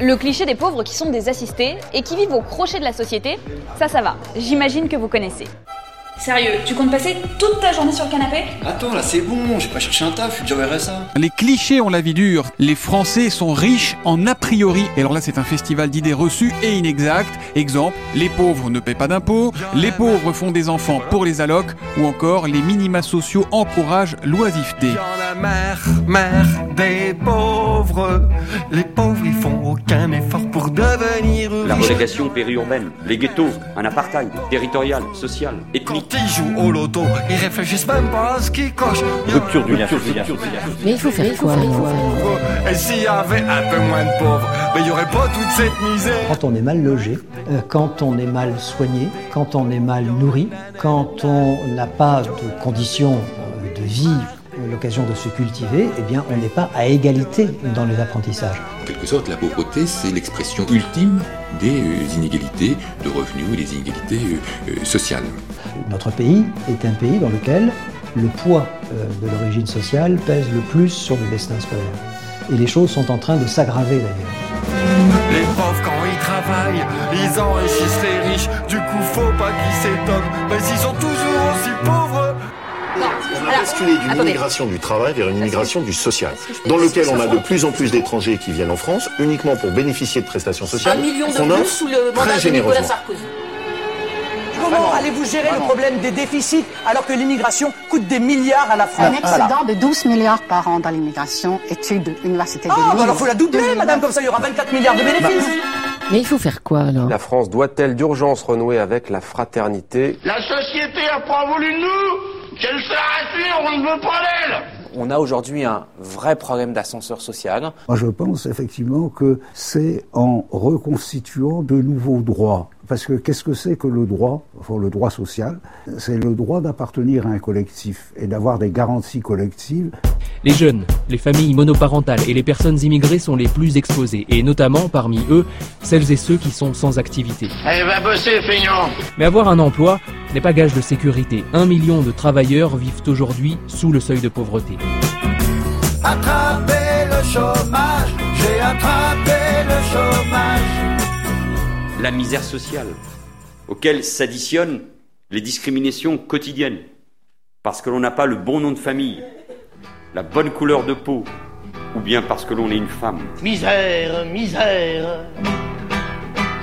Le cliché des pauvres qui sont des assistés et qui vivent au crochet de la société, ça ça va, j'imagine que vous connaissez. Sérieux, tu comptes passer toute ta journée sur le canapé? Attends, là c'est bon, j'ai pas cherché un taf, je suis déjà au RSA. Les clichés ont la vie dure. Les Français sont riches en a priori. Et alors là, c'est un festival d'idées reçues et inexactes. Exemple, les pauvres ne paient pas d'impôts, les pauvres font des enfants pour les allocs, ou encore les minima sociaux encouragent l'oisiveté. Marre, marre des pauvres. Les pauvres, ils font aucun effort pour devenir La riches. relégation périurbaine, les ghettos, un apartheid territorial, social, ethnique. Quand ils jouent au loto, ils réfléchissent même pas à ce qu'ils cochent. Rupture du lien social. Mais il faut faire quoi Et s'il y avait un peu moins de pauvres, mais il y aurait pas toute cette misère. Quand on est mal logé, euh, quand on est mal soigné, quand on est mal nourri, quand on n'a pas de conditions euh, de vie, l'occasion de se cultiver, eh bien on n'est pas à égalité dans les apprentissages. En quelque sorte, la pauvreté, c'est l'expression ultime des euh, inégalités de revenus et des inégalités euh, euh, sociales. Notre pays est un pays dans lequel le poids de l'origine sociale pèse le plus sur le destin scolaire. Et les choses sont en train de s'aggraver d'ailleurs. Les pauvres, quand ils travaillent, ils enrichissent les riches. Du coup, faut D'une immigration du travail vers une immigration du social, dans lequel on a de plus en plus d'étrangers qui viennent en France uniquement pour bénéficier de prestations sociales qu'on offre très généreusement. Comment allez-vous gérer le problème des déficits alors que l'immigration coûte des milliards à la Un France excédent de 12 milliards par an dans l'immigration, étude Université de Ah, Lille. bah alors faut la doubler, madame, comme ça il y aura 24 milliards de bénéfices. Mais il faut faire quoi alors? La France doit-elle d'urgence renouer avec la fraternité? La société a pas voulu de nous Qu'elle s'arrête, on ne veut pas d'elle On a aujourd'hui un vrai problème d'ascenseur social. Moi, je pense effectivement que c'est en reconstituant de nouveaux droits. Parce que qu'est-ce que c'est que le droit, enfin le droit social? C'est le droit d'appartenir à un collectif et d'avoir des garanties collectives. Les jeunes, les familles monoparentales et les personnes immigrées sont les plus exposées, et notamment parmi eux, celles et ceux qui sont sans activité. Allez, va bosser, feignant Mais avoir un emploi n'est pas gage de sécurité. Un million de travailleurs vivent aujourd'hui sous le seuil de pauvreté. Attrapez le chômage, j'ai attrapé le chômage. La misère sociale, auquel s'additionnent les discriminations quotidiennes, parce que l'on n'a pas le bon nom de famille, la bonne couleur de peau, ou bien parce que l'on est une femme. Misère, misère,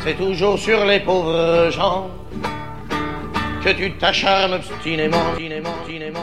c'est toujours sur les pauvres gens que tu t'acharnes obstinément, obstinément.